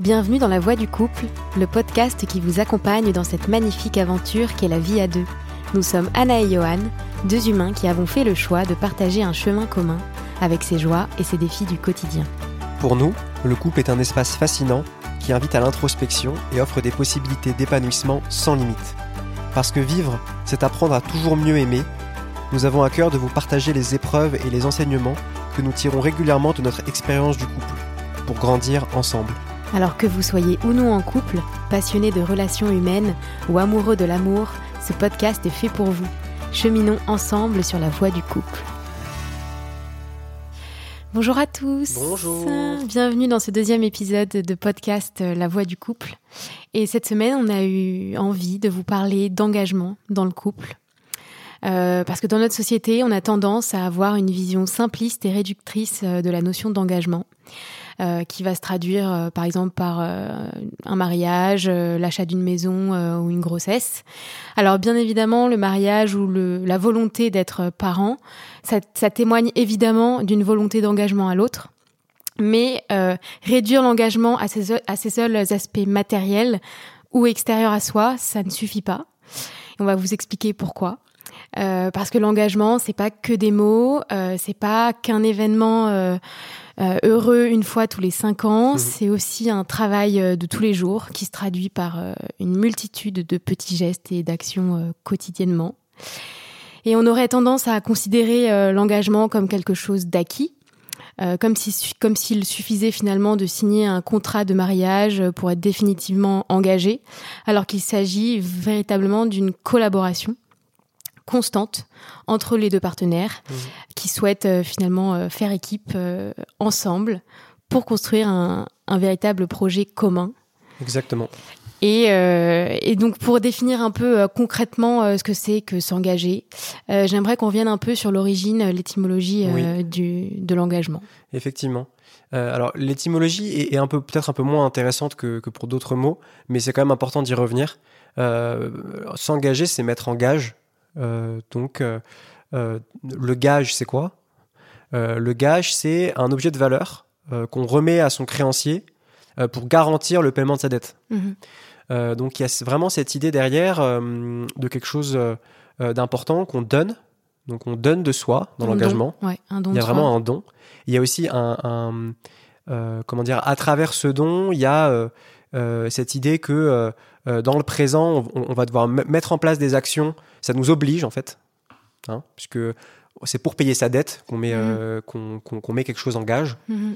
Bienvenue dans La Voix du couple, le podcast qui vous accompagne dans cette magnifique aventure qu'est la vie à deux. Nous sommes Anna et Johan, deux humains qui avons fait le choix de partager un chemin commun avec ses joies et ses défis du quotidien. Pour nous, le couple est un espace fascinant qui invite à l'introspection et offre des possibilités d'épanouissement sans limite. Parce que vivre, c'est apprendre à toujours mieux aimer, nous avons à cœur de vous partager les épreuves et les enseignements que nous tirons régulièrement de notre expérience du couple, pour grandir ensemble. Alors que vous soyez ou non en couple, passionné de relations humaines ou amoureux de l'amour, ce podcast est fait pour vous. Cheminons ensemble sur la voie du couple. Bonjour à tous. Bonjour. Bienvenue dans ce deuxième épisode de podcast euh, La voix du couple. Et cette semaine, on a eu envie de vous parler d'engagement dans le couple. Euh, parce que dans notre société, on a tendance à avoir une vision simpliste et réductrice euh, de la notion d'engagement. Euh, qui va se traduire euh, par exemple par euh, un mariage, l'achat d'une maison ou une grossesse. Alors bien évidemment, le mariage ou le, la volonté d'être parent, ça, ça témoigne évidemment d'une volonté d'engagement à l'autre. Mais réduire l'engagement à ses, à ses seuls aspects matériels ou extérieurs à soi, ça ne suffit pas. on va vous expliquer pourquoi. Euh, parce que l'engagement, c'est pas que des mots, euh, c'est pas qu'un événement euh, euh, heureux une fois tous les cinq ans, mmh. c'est aussi un travail de tous les jours qui se traduit par une multitude de petits gestes et d'actions quotidiennement. Et on aurait tendance à considérer l'engagement comme quelque chose d'acquis, euh, comme si comme s'il suffisait finalement de signer un contrat de mariage pour être définitivement engagé, alors qu'il s'agit véritablement d'une collaboration constante entre les deux partenaires mmh. qui souhaitent euh, finalement euh, faire équipe euh, ensemble pour construire un, un, véritable projet commun. Exactement. Et, et, donc pour définir un peu concrètement ce que c'est que s'engager, j'aimerais qu'on vienne un peu sur l'origine, l'étymologie oui. du de l'engagement. Effectivement. alors l'étymologie est, est, un peu peut-être un peu moins intéressante que, que pour d'autres mots, mais c'est quand même important d'y revenir. s'engager, c'est mettre en gage donc, euh, euh, le gage, c'est quoi? Le gage, c'est un objet de valeur qu'on remet à son créancier pour garantir le paiement de sa dette. Mmh. donc, il y a vraiment cette idée derrière de quelque chose d'important qu'on donne. Donc, on donne de soi dans l'engagement. Ouais, il y a vraiment un don. Il y a aussi un, un euh, comment dire, à travers ce don, il y a euh, euh, cette idée que dans le présent, on, on, va devoir mettre en place des actions ça nous oblige en fait, hein, puisque c'est pour payer sa dette qu'on met, mmh. euh, qu'on, met quelque chose en gage. Mmh.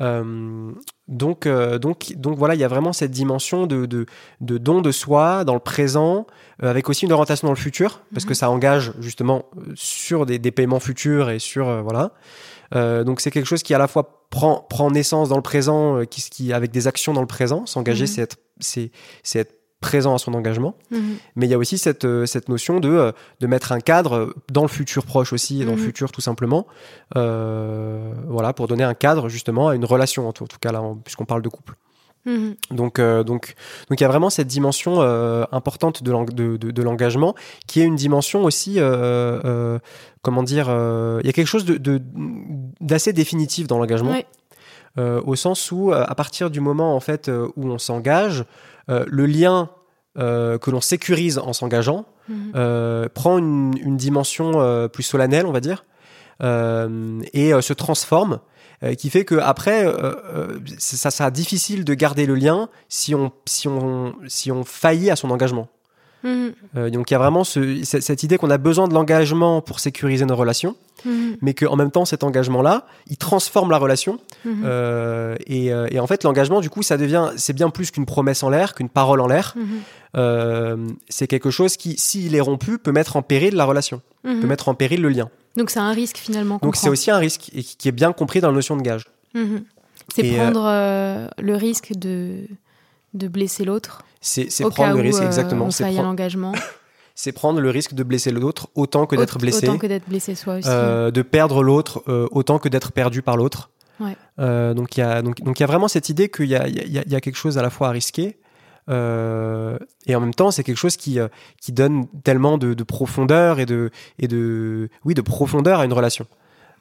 Euh, donc, euh, donc, donc voilà, il y a vraiment cette dimension de, de, de don de soi dans le présent, euh, avec aussi une orientation dans le futur, parce mmh. que ça engage justement sur des, des paiements futurs et sur euh, donc c'est quelque chose qui à la fois prend, prend naissance dans le présent, qui, qui avec des actions dans le présent. S'engager, c'est être, c'est, c'est être présent à son engagement. Mmh. Mais il y a aussi cette, euh, cette notion de, euh, de mettre un cadre dans le futur proche aussi, et dans mmh. le futur tout simplement, euh, voilà, pour donner un cadre justement à une relation, en tout, en tout cas là, puisqu'on parle de couple. Mmh. Donc, euh, donc, donc il y a vraiment cette dimension euh, importante de, de, de, de l'engagement, qui est une dimension aussi, euh, comment dire, il y a quelque chose d'assez définitif dans l'engagement, au sens où à partir du moment en fait où on s'engage, le lien que l'on sécurise en s'engageant mmh. euh, prend une, une dimension plus solennelle, on va dire, et se transforme, qui fait que après, ça sera difficile de garder le lien si on si on si on faillit à son engagement. Mmh. donc il y a vraiment ce, cette idée qu'on a besoin de l'engagement pour sécuriser nos relations. Mmh. mais qu'en même temps cet engagement là il transforme la relation mmh. euh, et, euh, et, en fait l'engagement du coup ça devient c'est bien plus qu'une promesse en l'air qu'une parole en l'air mmh. euh, c'est quelque chose qui s'il est rompu peut mettre en péril la relation peut mettre en péril le lien donc c'est un risque finalement donc c'est aussi un risque et qui est bien compris dans la notion de gage c'est prendre euh, le risque de de blesser l'autre c'est prendre le risque où, exactement c'est prendre l'engagement c'est prendre le risque de blesser l'autre autant que d'être blessé. Autant que d'être blessé soi aussi. Euh, de perdre l'autre euh, autant que d'être perdu par l'autre. Ouais. Euh, donc il y a donc donc y a vraiment cette idée qu'il y y y a quelque chose à la fois à risquer euh, et en même temps c'est quelque chose qui euh, qui donne tellement de, de, profondeur et de et de oui de profondeur à une relation.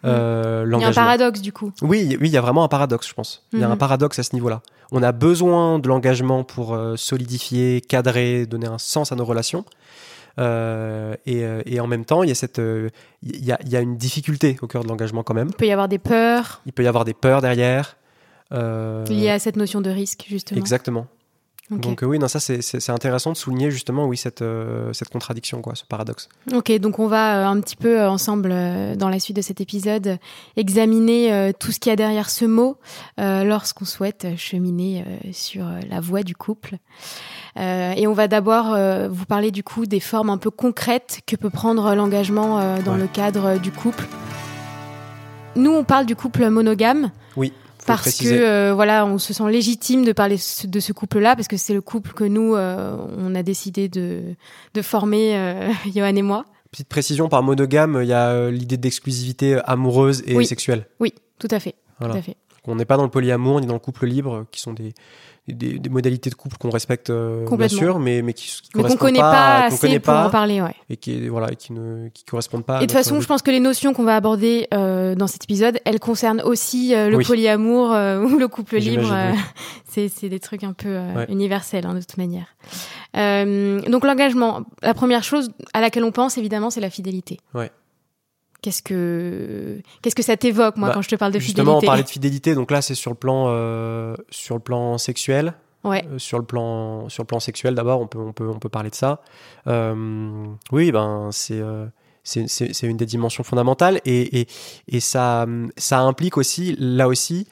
euh, Il y a un paradoxe du coup. Oui, oui, il y a vraiment un paradoxe, je pense. Il y a un paradoxe à ce niveau-là. On a besoin de l'engagement pour euh, solidifier, cadrer, donner un sens à nos relations. Euh, et, et en même temps, il y a cette, il y a, il y a une difficulté au cœur de l'engagement quand même. Il peut y avoir des peurs Il peut y avoir des peurs derrière. Liées à cette notion de risque justement. Exactement. Donc euh, oui, non, ça c'est- intéressant de souligner justement oui cette euh, cette contradiction quoi, ce paradoxe. Ok, donc on va euh, un petit peu ensemble dans la suite de cet épisode examiner tout ce qu'il y a derrière ce mot lorsqu'on souhaite cheminer sur la voie du couple. Et on va d'abord vous parler du coup des formes un peu concrètes que peut prendre l'engagement dans Ouais. le cadre du couple. Nous, on parle du couple monogame Oui. Parce préciser. que euh, voilà, on se sent légitime de parler de ce couple-là parce que c'est le couple que nous euh, on a décidé de de former, euh, Johan et moi. Petite précision par monogame, il y a euh, l'idée d'exclusivité amoureuse et Oui. sexuelle. Oui, tout à fait, Voilà. tout à fait. On n'est pas dans le polyamour ni dans le couple libre, qui sont des, des, des modalités de couple qu'on respecte euh, bien sûr, mais, mais qui, qui Mais correspondent connaît pas, pas assez connaît pour pas en parler, ouais. et qui voilà et qui ne qui correspondent pas. Et de toute façon, je pense que les notions qu'on va aborder euh, dans cet épisode, elles concernent aussi euh, le Oui. polyamour euh, ou le couple libre. J'imagine, euh, oui. c'est c'est des trucs un peu euh, Ouais. universels hein, de toute manière. Euh, donc l'engagement, la première chose à laquelle on pense évidemment, c'est la fidélité. Ouais. Qu'est-ce que qu'est-ce que ça t'évoque moi Bah, quand je te parle de Justement, on fidélité parlait de fidélité, donc là c'est sur le plan euh, sur le plan sexuel. Ouais. Euh, sur le plan sur le plan sexuel d'abord on peut on peut on peut parler de ça Euh, oui ben c'est c'est une des dimensions fondamentales et et, et ça ça implique aussi là aussi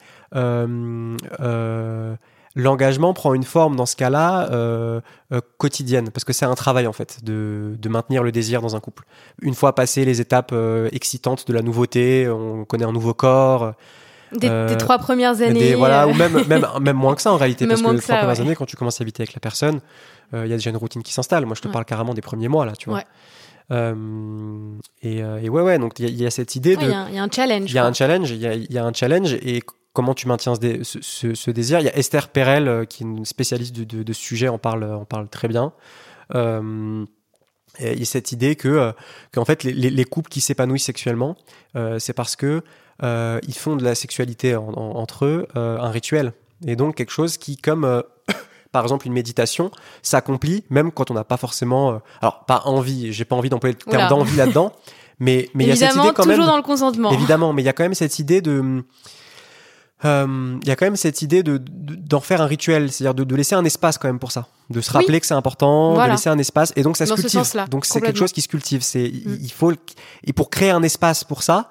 l'engagement prend une forme dans ce cas-là euh, euh, quotidienne parce que c'est un travail en fait de, de maintenir le désir dans un couple une fois passé les étapes euh, excitantes de la nouveauté on connaît un nouveau corps Des, euh, des trois premières années. des- voilà, ou même, même, même moins que ça en réalité, Même parce que les trois ça, premières ouais. années, quand tu commences à habiter avec la personne, il y a déjà une routine qui s'installe. Moi, je te Ouais. parle carrément des premiers mois, là, tu vois. Ouais. Euh, et, et ouais, ouais, donc il y, a- il y a cette idée ouais, de. Il y, a un- il y a un challenge. Il y a quoi. un challenge, il y a, il y a un challenge, et comment tu maintiens ce, dé- ce, ce- ce désir. Il y a Esther Perel, euh, qui est une spécialiste de, de, de ce sujet, en parle, en parle très bien. Euh, et il y a cette idée que, euh, qu'en fait, les, les- les couples qui s'épanouissent sexuellement, euh, c'est parce que euh, ils font de la sexualité en- en- entre eux un rituel. Et donc quelque chose qui, comme par exemple une méditation, s'accomplit même quand on n'a pas forcément, alors pas envie, j'ai pas envie d'employer le terme d'envie là-dedans, mais mais il y a cette Évidemment, idée quand toujours même. dans le consentement. Évidemment, mais il y a quand même cette idée de. Euh, Il y a quand même cette idée de de- d'en faire un rituel, c'est-à-dire de, de laisser un espace quand même pour ça, de se Oui. rappeler que c'est important, Voilà. de laisser un espace, et donc ça se Dans cultive. donc c'est quelque chose qui se cultive. C'est il- Mm. il faut et pour créer un espace pour ça,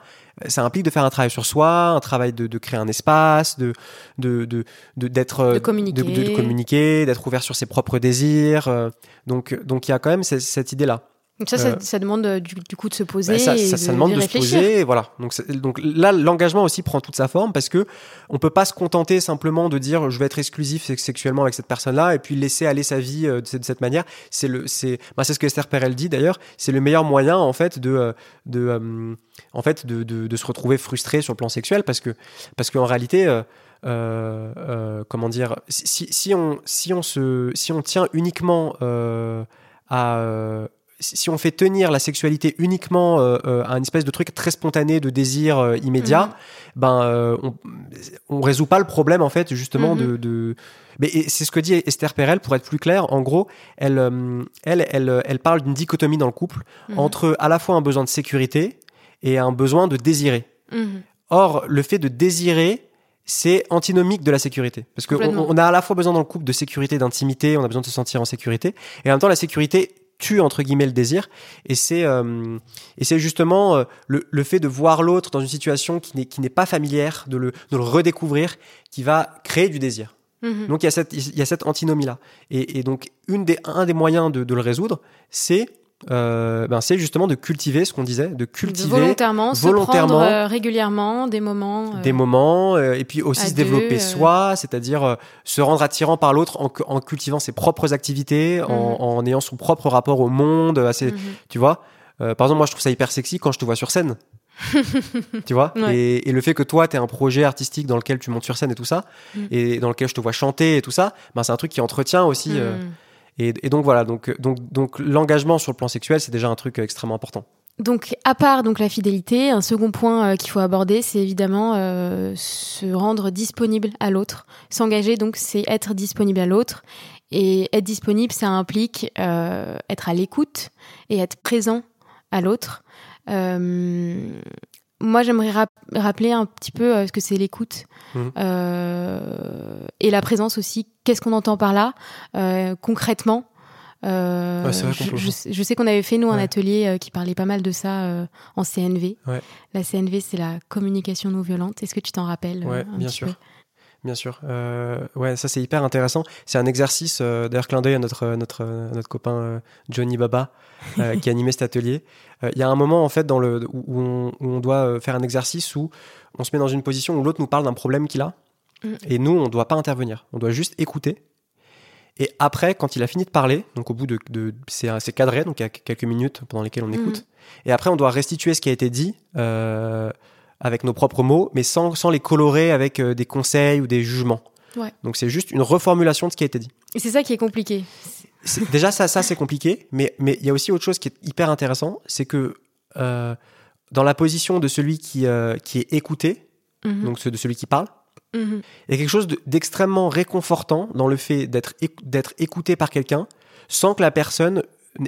ça implique de faire un travail sur soi, un travail de, de créer un espace, de de de d'être euh, De communiquer. de, de communiquer, d'être ouvert sur ses propres désirs. euh, donc donc il y a quand même cette, cette idée là. Donc ça, ça, Euh, ça demande euh, du, du coup de se poser Bah, ça, et ça, de, demande d'y de se poser, et voilà. Donc, donc là, l'engagement aussi prend toute sa forme parce que on peut pas se contenter simplement de dire je vais être exclusif sex- sexuellement avec cette personne-là et puis laisser aller sa vie euh, de, cette, de cette manière. C'est le, c'est, bah, c'est ce que Esther Perel dit d'ailleurs. C'est le meilleur moyen en fait de, de, en fait, de, de, de se retrouver frustré sur le plan sexuel parce que, parce qu'en réalité. euh, euh, euh, comment dire si, si on si on se si on tient uniquement à si on fait tenir la sexualité uniquement euh, euh, à une espèce de truc très spontané de désir euh, immédiat, Mhm. ben on, on résout pas le problème en fait justement Mhm. de, de mais c'est ce que dit Esther Perel pour être plus clair. En gros, elle elle elle, elle parle d'une dichotomie dans le couple Mhm. entre à la fois un besoin de sécurité et un besoin de désirer. Or, le fait de désirer, c'est antinomique de la sécurité. Parce qu'on on a à la fois besoin dans le couple de sécurité, d'intimité, on a besoin de se sentir en sécurité, et en même temps, la sécurité tue entre guillemets le désir et c'est euh, et c'est justement euh, le, le fait de voir l'autre dans une situation qui n'est qui n'est pas familière de le de le redécouvrir qui va créer du désir Mhm. donc il y a cette, il y a cette antinomie là. Et, et donc une des, un des moyens de, de le résoudre, c'est euh, ben, c'est justement de cultiver ce qu'on disait, de cultiver volontairement, volontairement se prendre euh, régulièrement des moments. euh, des moments et puis aussi se développer deux, soi, c'est-à-dire se rendre attirant par l'autre en, cu- en cultivant ses propres activités, en, Mhm. en ayant son propre rapport au monde, à ses- mhm. tu vois. Par exemple, moi, je trouve ça hyper sexy quand je te vois sur scène. tu vois? Ouais. et, et le fait que toi, tu un projet artistique dans lequel tu montes sur scène et tout ça, Mhm. et dans lequel je te vois chanter et tout ça, ben, c'est un truc qui entretient aussi. euh. Et, donc voilà, donc, donc, donc l'engagement sur le plan sexuel, c'est déjà un truc extrêmement important. donc, à part donc la fidélité, un second point euh, qu'il faut aborder, c'est évidemment euh, se rendre disponible à l'autre. S'engager, donc, c'est être disponible à l'autre. Et être disponible, ça implique euh, être à l'écoute et être présent à l'autre. Moi, j'aimerais rap- rappeler un petit peu euh, ce que c'est l'écoute Mhm. euh, et la présence aussi. Qu'est-ce qu'on entend par là euh, concrètement euh, Ouais, je, sais- je sais qu'on avait fait nous un atelier euh, qui parlait pas mal de ça euh, en CNV. Ouais. La CNV, c'est la communication non violente. Est-ce que tu t'en rappelles un bien sûr. peu? Bien sûr. Euh, ouais, ça c'est hyper intéressant. C'est un exercice, euh, d'ailleurs, clin d'œil à notre, notre, notre copain euh, Johnny Baba euh, qui animait cet atelier. Euh, Il y a un moment en fait dans le, où, on, où on doit euh, faire un exercice où on se met dans une position où l'autre nous parle d'un problème qu'il a Mm. et nous on ne doit pas intervenir. On doit juste écouter. Et après, quand il a fini de parler, donc au bout de, de c'est c'est cadré, donc il y a quelques minutes pendant lesquelles on écoute. Et après, on doit restituer ce qui a été dit euh, avec nos propres mots, mais sans, sans les colorer avec euh, des conseils ou des jugements. Ouais. Donc c'est juste une reformulation de ce qui a été dit. Et c'est ça qui est compliqué. C'est- Déjà, ça, ça c'est compliqué, mais mais il y a aussi autre chose qui est hyper intéressant, c'est que euh, dans la position de celui qui, euh, qui est écouté, Mhm. donc de celui qui parle, Mhm. il y a quelque chose de- d'extrêmement réconfortant dans le fait d'être d'être écouté par quelqu'un sans que la personne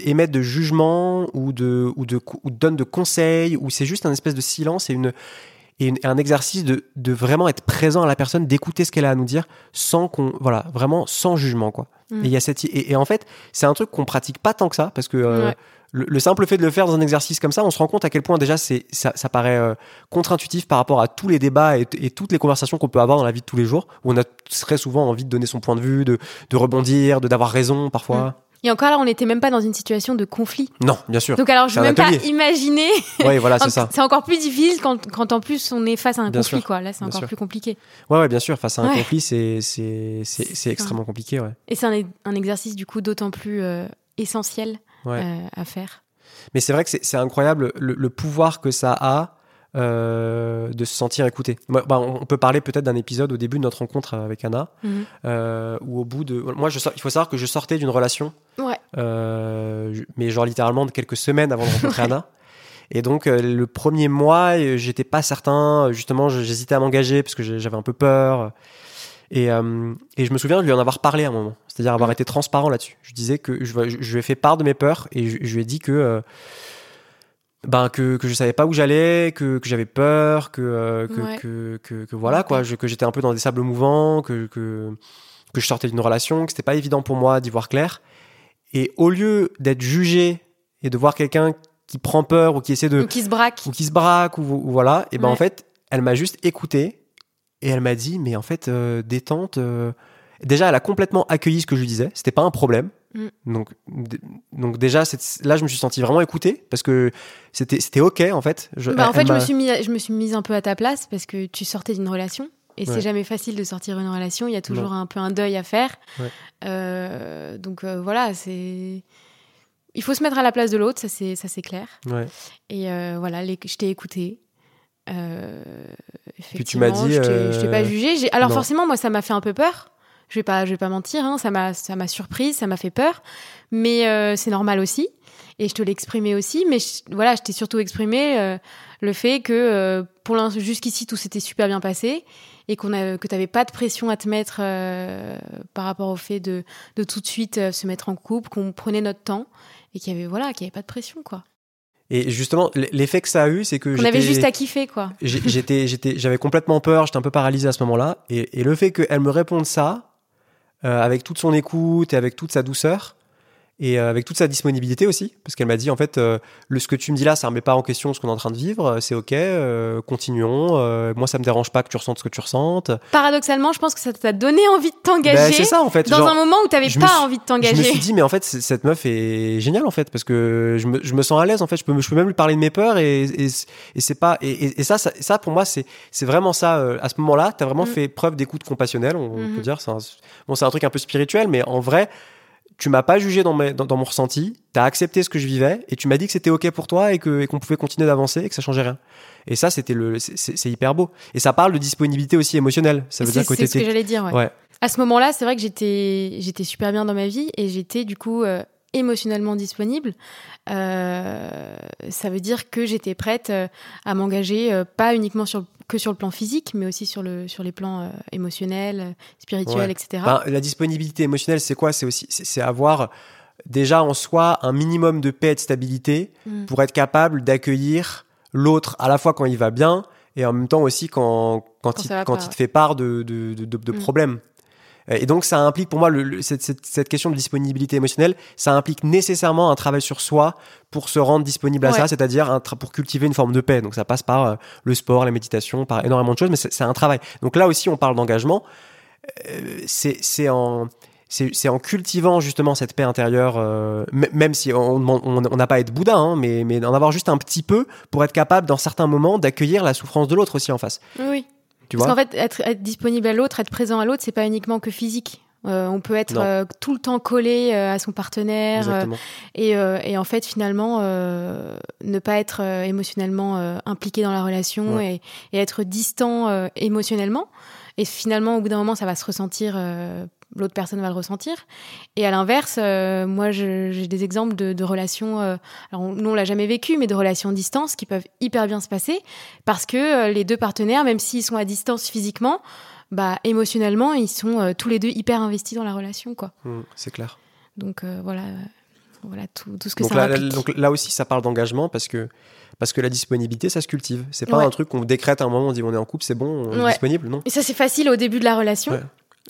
émette de jugement ou de ou de ou donne de conseils ou c'est juste un espèce de silence et une et une- un exercice de, de vraiment être présent à la personne, d'écouter ce qu'elle a à nous dire sans qu'on voilà vraiment sans jugement quoi. Mm. Et il y a cette et, et en fait c'est un truc qu'on pratique pas tant que ça parce que euh, Ouais. le, le simple fait de le faire dans un exercice comme ça, on se rend compte à quel point déjà c'est ça, ça paraît euh, contre-intuitif par rapport à tous les débats et, et toutes les conversations qu'on peut avoir dans la vie de tous les jours, où on a très souvent envie de donner son point de vue, de, de rebondir, de d'avoir raison parfois. Et encore là, on n'était même pas dans une situation de conflit. Non, bien sûr. Donc alors, je veux un même pas imaginer. Ouais, voilà, c'est ça. C'est encore plus difficile quand, quand en plus on est face à un Bien conflit, sûr. quoi. Là, c'est encore sûr. plus compliqué. Ouais, ouais, bien sûr. Face à un Ouais. conflit, c'est extrêmement compliqué, ouais. Et c'est un, un exercice du coup d'autant plus euh, essentiel Ouais. euh, à faire. Mais c'est vrai que c'est c'est incroyable le, le pouvoir que ça a euh, de se sentir écouté. Bah, on peut parler peut-être d'un épisode au début de notre rencontre avec Anna, Mhm. euh, où au bout de, moi, je il faut savoir que je sortais d'une relation, Ouais. euh, mais genre littéralement de quelques semaines avant de rencontrer Anna. Et donc le premier mois, j'étais pas certain. Justement, j'hésitais à m'engager parce que j'avais un peu peur. Et, euh, et je me souviens de lui en avoir parlé à un moment, c'est-à-dire avoir Mhm. été transparent là-dessus. Je disais que je, je, je lui ai fait part de mes peurs et je, je lui ai dit que euh, ben que, que je savais pas où j'allais, que, que j'avais peur, que euh, que, Ouais. que, que, que voilà quoi, je- que j'étais un peu dans des sables mouvants, que que, que je sortais d'une relation, que c'était pas évident pour moi d'y voir clair. Et au lieu d'être jugé et de voir quelqu'un qui prend peur ou qui essaie de Ou qui se braque. ou qui se braque ou, ou voilà, et ben Ouais. en fait, elle m'a juste écouté et elle m'a dit mais en fait euh, détente. euh, Déjà, elle a complètement accueilli ce que je lui disais. C'était pas un problème. Mm. Donc, donc déjà, là, je me suis senti vraiment écouté parce que c'était c'était ok en fait. Je- Bah, en fait, je me, suis mis, je me suis mise un peu à ta place parce que tu sortais d'une relation. Et Ouais. c'est jamais facile de sortir une relation. Il y a toujours un peu un deuil à faire. Ouais. Euh, donc euh, voilà, c'est. Il faut se mettre à la place de l'autre, ça c'est ça c'est clair. Ouais. Et euh, voilà, les- je t'ai écouté. Euh, Puis tu m'as effectivement, dit, je t'ai- pas jugé. Alors non. forcément, moi, ça m'a fait un peu peur. Je vais pas, je vais pas mentir. hein, ça m'a, ça m'a surprise, ça m'a fait peur. Mais euh, c'est normal aussi. Et je te l'ai exprimé aussi. Mais je- voilà, je t'ai surtout exprimé euh, le fait que euh, pour l'instant, jusqu'ici, tout s'était super bien passé et qu'on a, que t'avais pas de pression à te mettre par rapport au fait de, de tout de suite se mettre en couple, qu'on prenait notre temps et qu'il y avait voilà, qu'il y avait pas de pression quoi. Et justement, l'effet que ça a eu, c'est que On avait juste à kiffer quoi. j'étais, j'étais, j'avais complètement peur, j'étais un peu paralysé à ce moment-là. Et, et le fait qu'elle me réponde ça, avec toute son écoute et avec toute sa douceur, et euh, avec toute sa disponibilité aussi, parce qu'elle m'a dit en fait, euh, le, ce que tu me dis là, ça remet pas en question ce qu'on est en train de vivre, euh, c'est ok, euh, continuons. euh, moi, ça me dérange pas que tu ressentes ce que tu ressentes. Paradoxalement, je pense que ça t'a donné envie de Ben, t'engager c'est ça en fait. dans genre, un moment où t'avais je me pas suis- envie de je me t'engager. suis dit mais en fait cette meuf est géniale en fait parce que je me, je me sens à l'aise en fait je peux, je peux même lui parler de mes peurs et, et, et c'est pas et, et- ça, ça ça pour moi c'est c'est vraiment ça euh, à ce moment-là t'as vraiment Mm. fait preuve d'écoute compassionnelle on, peut dire c'est un, bon c'est un truc un peu spirituel mais en vrai tu m'as pas jugé dans, mes, dans, dans mon ressenti t'as accepté ce que je vivais et tu m'as dit que c'était ok pour toi et que et qu'on pouvait continuer d'avancer et que ça changeait rien et ça c'était le c'est- hyper beau et ça parle de disponibilité aussi émotionnelle ça veut C'est dire que c'est ce que j'allais dire. ouais. ouais À ce moment-là, c'est vrai que j'étais j'étais super bien dans ma vie et j'étais du coup euh, émotionnellement disponible, euh, ça veut dire que j'étais prête euh, à m'engager, pas uniquement sur, que sur le plan physique, mais aussi sur, le, sur les plans euh, émotionnels, euh, spirituels, Ouais. etc. Ben, la disponibilité émotionnelle, c'est quoi? C'est aussi, c'est avoir déjà en soi un minimum de paix et de stabilité Mm. pour être capable d'accueillir l'autre à la fois quand il va bien et en même temps aussi quand, quand, Quand il, ça va quand pas, il te fait part de, de, de, de- de Mm. problèmes. Et donc ça implique pour moi le, le- cette, cette, cette question de disponibilité émotionnelle, ça implique nécessairement un travail sur soi pour se rendre disponible à Ouais. ça, c'est-à-dire pour cultiver une forme de paix. Donc ça passe par euh, le sport, la méditation, par énormément de choses, mais c'est un travail. Donc là aussi on parle d'engagement. Euh, c'est en c'est c'est en cultivant justement cette paix intérieure, euh, même si on demande- on on n'a pas à être Bouddha, hein, mais, mais d'en avoir juste un petit peu pour être capable, dans certains moments, d'accueillir la souffrance de l'autre aussi en face. Oui. Tu Parce qu'en fait, être, être disponible à l'autre, être présent à l'autre, c'est pas uniquement que physique. Euh, on peut être euh, tout le temps collé euh, à son partenaire euh, et, euh, et en fait finalement euh, ne pas être euh, émotionnellement euh, impliqué dans la relation et, et être distant euh, émotionnellement. Et finalement, au bout d'un moment, ça va se ressentir, euh, l'autre personne va le ressentir. Et à l'inverse, euh, moi, j'ai des exemples de, de relations, euh, alors on- nous on l'a jamais vécu, mais de relations distance qui peuvent hyper bien se passer parce que euh, les deux partenaires, même s'ils sont à distance physiquement, bah émotionnellement, ils sont euh, tous les deux hyper investis dans la relation, quoi. Mm, c'est clair. Donc voilà, voilà tout, tout ce que Donc ça là, là- donc là aussi, ça parle d'engagement parce que parce que la disponibilité, ça se cultive. C'est pas Ouais. un truc qu'on décrète à un moment, on dit on est en couple, c'est bon, on est disponible, non? Et ça, c'est facile au début de la relation. Ouais.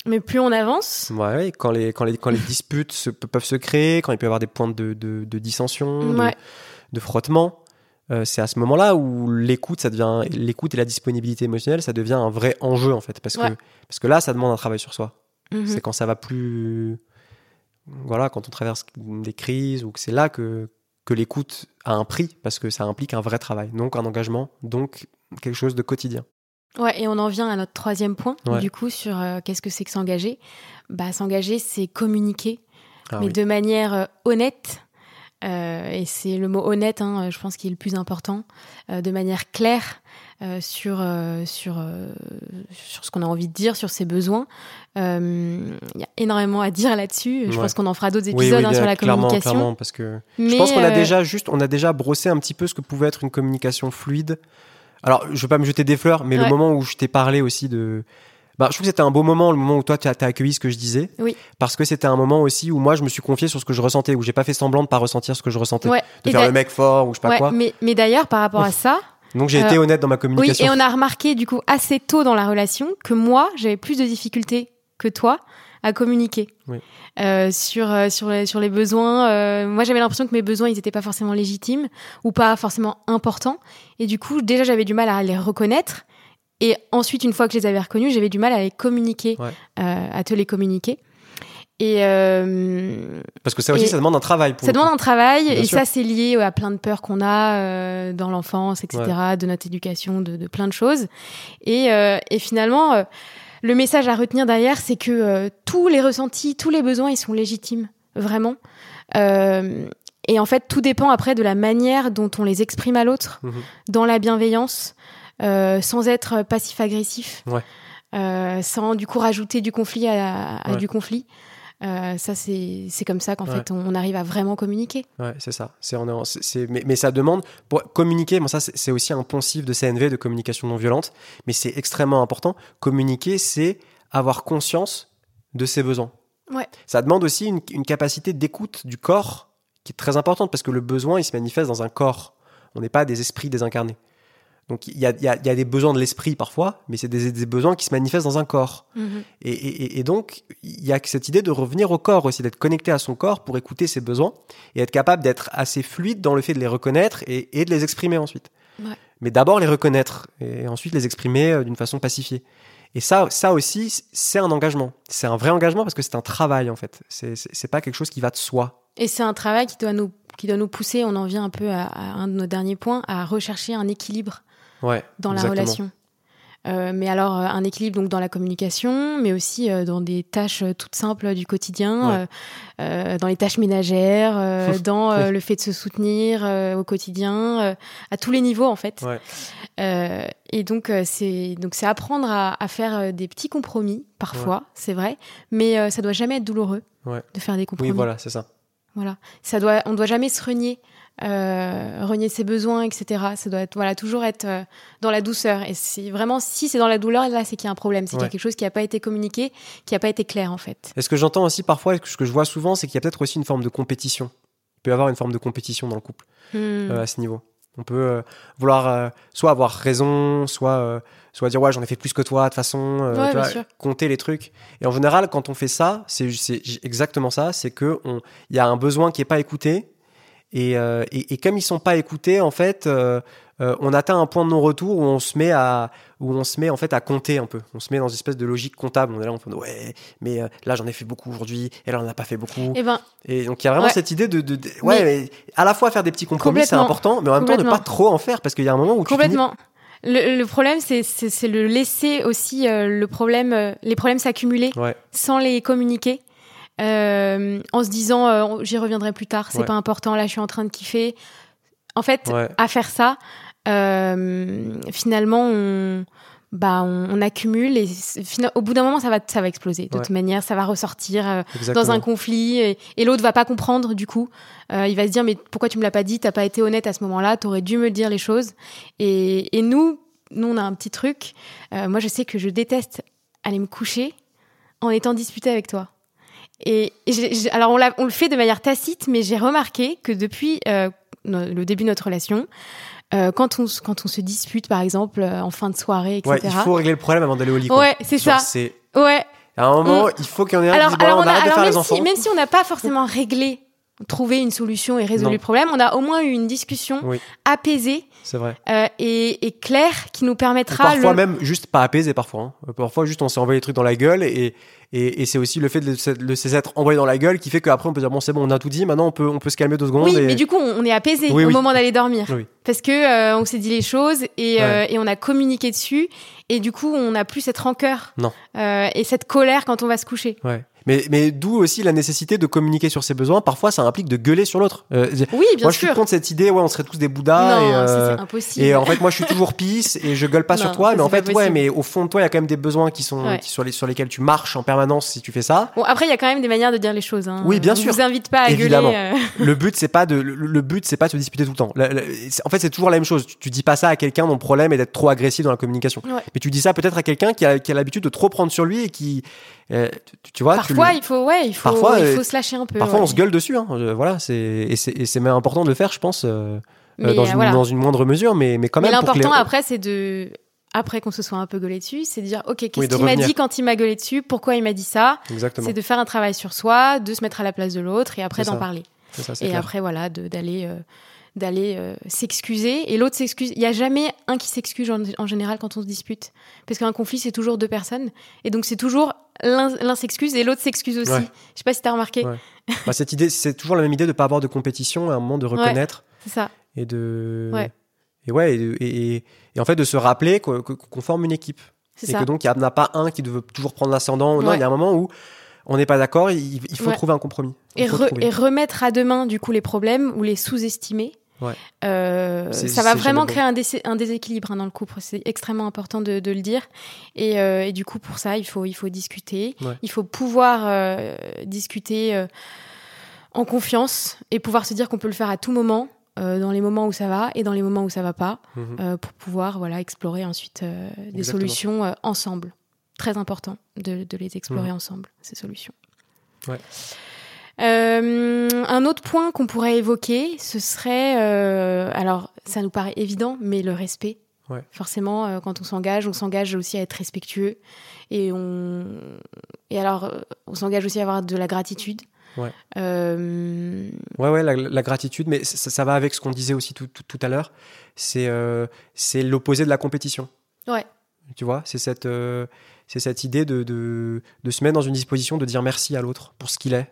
Mais plus on avance, Ouais, ouais, quand les quand les quand les disputes se- peuvent se créer, quand il peut y avoir des points de de, de dissension, de- Ouais. de, frottement, euh, c'est à ce moment-là où l'écoute, ça devient l'écoute et la disponibilité émotionnelle, ça devient un vrai enjeu en fait, parce que parce que là, ça demande un travail sur soi. mhm. C'est quand ça va plus, voilà, quand on traverse des crises ou que c'est là que que l'écoute a un prix parce que ça implique un vrai travail, donc un engagement, donc quelque chose de quotidien. Ouais, et on en vient à notre troisième point, Ouais. du coup, sur euh, qu'est-ce que c'est que s'engager? Bah, s'engager, c'est communiquer, Ah mais oui. de manière euh, honnête. euh, et c'est le mot honnête, hein, je pense, qui est le plus important, de manière claire sur sur sur ce qu'on a envie de dire, sur ses besoins. Il y a énormément à dire là-dessus. Je Ouais. pense qu'on en fera d'autres épisodes oui, hein, sur la clairement, communication. clairement, parce que Mais, Je pense qu'on a déjà juste, on a déjà brossé un petit peu ce que pouvait être une communication fluide. Alors, je veux pas me jeter des fleurs, mais Ouais. le moment où je t'ai parlé aussi de, bah, je trouve que c'était un beau moment, le moment où toi tu as, t'as accueilli ce que je disais, Oui. parce que c'était un moment aussi où moi je me suis confié sur ce que je ressentais, où j'ai pas fait semblant de pas ressentir ce que je ressentais, Ouais. de Et faire le mec fort ou je sais pas ouais, quoi. mais, mais d'ailleurs, par rapport à ça, Donc j'ai Euh, été honnête dans ma Oui, communication. et on a remarqué du coup assez tôt dans la relation que moi, j'avais plus de difficultés que toi à communiquer Oui. Euh, sur euh, sur les, sur les besoins. euh, moi, j'avais l'impression que mes besoins, ils n'étaient pas forcément légitimes ou pas forcément importants. Et du coup, déjà, j'avais du mal à les reconnaître. Et ensuite, une fois que je les avais reconnus, j'avais du mal à les communiquer, Ouais. euh, à te les communiquer. Et euh, Parce que ça aussi, ça demande un travail. Pour ça demande un travail Bien et sûr. ça c'est lié à plein de peurs qu'on a euh, dans l'enfance, etc., de notre éducation, de, de plein de choses. Et, euh, et finalement, euh, le message à retenir derrière, c'est que euh, tous les ressentis, tous les besoins, ils sont légitimes, vraiment. Euh, et en fait, tout dépend après de la manière dont on les exprime à l'autre, Mhm. dans la bienveillance, euh, sans être passif-agressif, Ouais. euh, sans du coup rajouter du conflit à, à Ouais. du conflit. Euh, ça, c'est comme ça qu'en Ouais. fait, on, on arrive à vraiment communiquer. Ouais, c'est ça. C'est, mais, mais ça demande pour communiquer. Bon, ça, c'est, c'est aussi un poncif de CNV, de communication non violente. Mais c'est extrêmement important. Communiquer, c'est avoir conscience de ses besoins. Ouais. Ça demande aussi une, une capacité d'écoute du corps qui est très importante parce que le besoin, il se manifeste dans un corps. On n'est pas des esprits désincarnés. Donc il y a, y a- y a des besoins de l'esprit parfois, mais c'est des, des besoins qui se manifestent dans un corps. Et, et- et donc, il y a cette idée de revenir au corps aussi, d'être connecté à son corps pour écouter ses besoins et être capable d'être assez fluide dans le fait de les reconnaître et, et de les exprimer ensuite. Ouais. Mais d'abord les reconnaître et ensuite les exprimer euh, d'une façon pacifiée. Et ça, ça aussi, c'est un engagement. C'est un vrai engagement parce que c'est un travail en fait. C'est- pas quelque chose qui va de soi. Et c'est un travail qui doit nous qui doit nous pousser. On en vient un peu à, à un de nos derniers points, à rechercher un équilibre Ouais. dans la exactement. relation. Euh, mais alors euh, un équilibre donc dans la communication, mais aussi euh, dans des tâches euh, toutes simples du quotidien, Ouais. dans les tâches ménagères, dans le fait de se soutenir au quotidien, à tous les niveaux en fait. Ouais. Et donc c'est donc c'est apprendre à, à faire des petits compromis parfois, c'est vrai, mais ça doit jamais être douloureux Ouais. de faire des compromis. Oui, voilà, c'est ça. Voilà. Ça doit, on doit jamais se renier, euh, renier ses besoins, etc. Ça doit être, voilà, toujours être euh, dans la douceur. Et c'est vraiment, si c'est dans la douleur, là, c'est qu'il y a un problème. C'est qu'il y a quelque chose qui n'a pas été communiqué, qui n'a pas été clair, en fait. Et ce que j'entends aussi parfois, ce que je vois souvent, c'est qu'il y a peut-être aussi une forme de compétition. Il peut y avoir une forme de compétition dans le couple Hmm. euh, à ce niveau. On peut vouloir soit avoir raison, soit, soit dire ouais j'en ai fait plus que toi de toute façon, Ouais, tu bien vois, sûr. compter les trucs. Et en général, quand on fait ça, c'est exactement ça, c'est que il y a un besoin qui est pas écouté. Et, euh, et, et comme ils sont pas écoutés, en fait, euh, euh, on atteint un point de non-retour où on se met à où on se met en fait à compter un peu. On se met dans une espèce de logique comptable. On est là, on fait ouais, mais euh, là j'en ai fait beaucoup aujourd'hui, et là on n'en a pas fait beaucoup. Eh ben, Et donc il y a vraiment Ouais. cette idée de, de- de- ouais, mais à la fois faire des petits compromis, c'est Complètement. important, mais en même temps ne Complètement. pas trop en faire parce qu'il y a un moment où tu finis- complètement. Le, le problème, c'est- c'est c'est le laisser aussi euh, le problème, euh, les problèmes s'accumuler Ouais, sans les communiquer, euh, en se disant euh, j'y reviendrai plus tard, c'est Ouais. pas important, là je suis en train de kiffer. En fait, ouais, à faire ça, euh, finalement, on, bah, on, on accumule et au bout d'un moment, ça va, ça va exploser. De toute manière, ça va ressortir dans un conflit et, et l'autre va pas comprendre du coup. Il va se dire mais pourquoi tu me l'as pas dit? T'as pas été honnête à ce moment-là. T'aurais dû me dire les choses. Et, et nous, nous on a un petit truc. Moi, je sais que je déteste aller me coucher en étant disputée avec toi. Et, alors on, le fait de manière tacite, mais j'ai remarqué que depuis euh, le début de notre relation, euh, quand on quand on se dispute par exemple euh, en fin de soirée, etc. Ouais, il faut régler le problème avant d'aller au lit. quoi. Ouais, c'est ça. Ouais. à un moment, il faut qu'il y en ait un qui Alors, dise bon, alors, on on a- arrête de alors faire même, les enfants. si, même si on n'a pas forcément réglé, trouvé une solution et résolu Non. le problème, on a au moins eu une discussion Oui. apaisée C'est vrai. euh, et, et claire qui nous Ou permettra Parfois le... même juste pas apaisé parfois. hein. Parfois juste on s'est envoyé des trucs dans la gueule et, et, et c'est aussi le fait de, ces êtres envoyés dans la gueule qui fait qu'après on peut dire bon c'est bon on a tout dit maintenant on peut on peut se calmer deux secondes. Oui, et... mais du coup, on est apaisé Oui, au oui. moment d'aller dormir. Parce que euh, on s'est dit les choses et, euh, et on a communiqué dessus. Et du coup, on n'a plus cette rancœur Non. et cette colère quand on va se coucher. Ouais. Mais, mais d'où aussi la nécessité de communiquer sur ses besoins. Parfois, ça implique de gueuler sur l'autre. Euh, Oui, bien moi, je suis sûr. contre cette idée, ouais, on serait tous des bouddhas. non, et, euh, c'est impossible. et en fait, moi, je suis toujours pisse et je gueule pas Non, sur toi. Mais en fait, ouais, mais au fond de toi, il y a quand même des besoins qui sont, Ouais. qui- sur, les, sur lesquels tu marches en permanence si tu fais ça. Bon, après, il y a quand même des manières de dire les choses. Hein. Oui, bien on sûr. vous invite pas à Évidemment. gueuler. euh. le but, c'est pas de, le, le but, c'est pas de se disputer tout le temps. La- la- c'est- en fait, c'est toujours la même chose. Tu, tu dis pas ça à quelqu'un dont le problème est d'être trop agressif dans la communication. Ouais. Mais tu dis ça peut-être à quelqu'un qui a, qui a l'habitude de trop prendre sur lui et qui, euh, tu, tu vois, tu Parfois, le- il faut, ouais, il faut, Parfois, il euh, faut se lâcher un peu. Parfois, ouais. on se gueule dessus. Hein. Voilà, c'est et c'est même important de le faire, je pense, euh, Mais, dans, une, voilà. dans une moindre mesure, mais mais quand Mais même. que l'important les- après, c'est de, après qu'on se soit un peu gueulé dessus, c'est de dire, ok, qu'est-ce Oui, qu'il m'a dit quand il m'a gueulé dessus, pourquoi il m'a dit ça? Exactement. C'est de faire un travail sur soi, de se mettre à la place de l'autre et après d'en parler. Ça, Et clair. après, voilà, d'aller d'aller euh, s'excuser et l'autre s'excuse. Il y a jamais un qui s'excuse en, en général quand on se dispute, parce qu'un conflit c'est toujours deux personnes et donc c'est toujours l'un s'excuse et l'autre s'excuse aussi. Ouais. Je sais pas si t'as remarqué. Ouais. Bah, cette idée, c'est toujours la même idée de pas avoir de compétition, à un moment de reconnaître C'est ça. et de. Et ouais, et, et- en fait de se rappeler qu'on forme une équipe. Et ça. que donc il n'y en a pas un qui veut toujours prendre l'ascendant. Non, il y a un moment où on n'est pas d'accord, il, il faut trouver un compromis. Et, faut re- trouver. et remettre à demain du coup les problèmes ou les sous-estimer. Ouais. Euh, ça va vraiment créer un, dés- un déséquilibre hein, dans le couple. C'est extrêmement important de, de le dire. Et, euh, et du coup, pour ça, il faut, il faut discuter. Ouais. Il faut pouvoir euh, discuter en confiance et pouvoir se dire qu'on peut le faire à tout moment, dans les moments où ça va et dans les moments où ça va pas, Mhm. pour pouvoir voilà explorer ensuite des Exactement. solutions ensemble. Très important de, de les explorer ensemble ces solutions. Mhm. Ouais. Euh, un autre point qu'on pourrait évoquer, ce serait, euh, alors ça nous paraît évident, mais le respect. Ouais. Forcément, euh, quand on s'engage, on s'engage aussi à être respectueux et on et alors on s'engage aussi à avoir de la gratitude. Ouais. Ouais, ouais, la, la gratitude, mais ça, ça va avec ce qu'on disait aussi tout, tout, tout à l'heure. C'est c'est l'opposé de la compétition. ouais, Tu vois, c'est cette, c'est cette idée de, de, de se mettre dans une disposition de dire merci à l'autre pour ce qu'il est,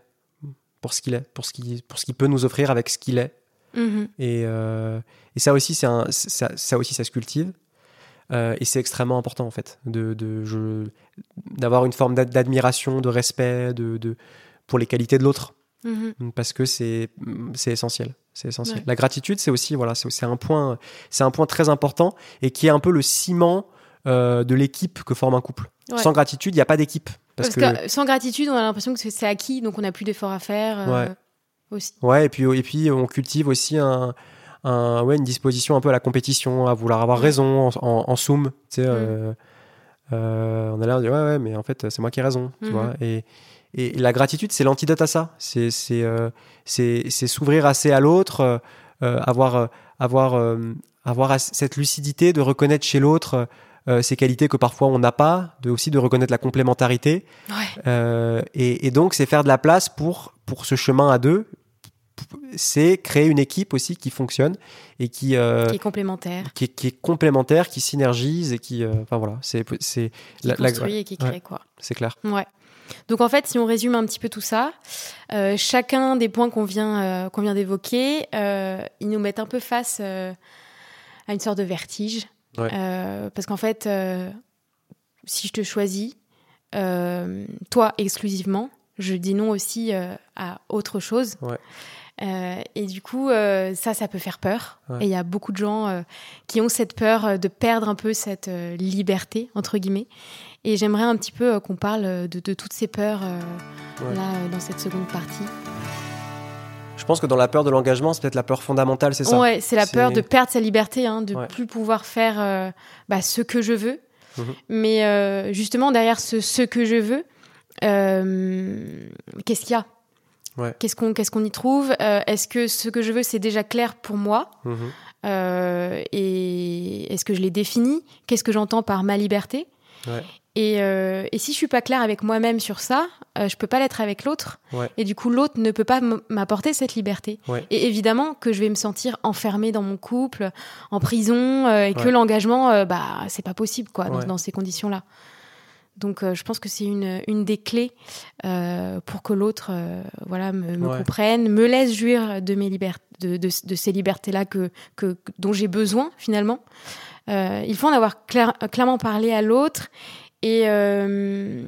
pour ce qu'il est, pour ce qu'il pour ce qu'il peut nous offrir avec ce qu'il est. Mhm. Et, euh, et ça aussi, c'est un, ça, ça aussi, ça se cultive. Euh, et c'est extrêmement important en fait, de, de, je- d'avoir une forme d'ad- d'admiration, de respect, de, de, pour les qualités de l'autre Mhm. parce que c'est c'est essentiel c'est essentiel Ouais. la gratitude c'est aussi voilà c'est c'est un point c'est un point très important et qui est un peu le ciment euh, de l'équipe que forme un couple Ouais. sans gratitude il n'y a pas d'équipe parce, Parce, que, sans gratitude, on a l'impression que c'est- acquis, donc on n'a plus d'efforts à faire. euh, Ouais. aussi. Ouais, et puis, et puis on cultive aussi un, un- ouais, une disposition un peu à la compétition, à vouloir avoir raison en, en, en soum. Tu sais, Mm. euh, euh, on a l'air de dire ouais, ouais, mais en fait, c'est moi qui ai raison. Tu Mhm. vois et, et la gratitude, c'est l'antidote à ça. C'est euh, s'ouvrir assez à l'autre, avoir, avoir, avoir cette lucidité de reconnaître chez l'autre euh, ces qualités que parfois on n'a pas, de aussi de reconnaître la complémentarité. Ouais. Euh, et, et donc, c'est faire de la place pour, pour ce chemin à deux. C'est créer une équipe aussi qui fonctionne et qui, euh, Qui est complémentaire, qui, est, qui est complémentaire, qui synergise et qui. Enfin voilà, c'est c'est la- la- construit et qui ouais. crée, quoi. c'est clair. Ouais. Donc en fait, si on résume un petit peu tout ça, euh, chacun des points qu'on vient, euh, qu'on vient d'évoquer, euh, ils nous mettent un peu face à une sorte de vertige. Ouais. Euh, parce qu'en fait, euh, si je te choisis, euh, toi exclusivement, je dis non aussi à autre chose. Ouais. Et du coup, ça, ça peut faire peur. Ouais. Et il y a beaucoup de gens qui ont cette peur de perdre un peu cette liberté, entre guillemets. Et j'aimerais un petit peu qu'on parle de, de toutes ces peurs là dans cette seconde partie. Je pense que dans la peur de l'engagement, c'est peut-être la peur fondamentale, c'est ça. Ouais, c'est la peur de perdre sa liberté, hein, de Ouais. plus pouvoir faire euh, bah, ce que je veux. Mhm. Mais euh, justement derrière ce ce que je veux, euh, qu'est-ce qu'il y a? Ouais. Qu'est-ce qu'on qu'est-ce qu'on y trouve? Est-ce que ce que je veux c'est déjà clair pour moi? Mhm. Et est-ce que je l'ai défini? Qu'est-ce que j'entends par ma liberté? Ouais. Et, euh, et si je suis pas claire avec moi-même sur ça, euh, je peux pas l'être avec l'autre. Ouais. Et du coup, l'autre ne peut pas m'apporter cette liberté. Ouais. Et évidemment que je vais me sentir enfermée dans mon couple, en prison, euh, et que Ouais. l'engagement, euh, bah, c'est pas possible, quoi, dans, ces conditions-là. Donc, euh, je pense que c'est une, une des clés euh, pour que l'autre, euh, voilà, me, comprenne, me laisse jouir de mes libertés, de, de, de ces libertés-là que, que dont j'ai besoin finalement. Euh, il faut en avoir clair- clairement parlé à l'autre et euh,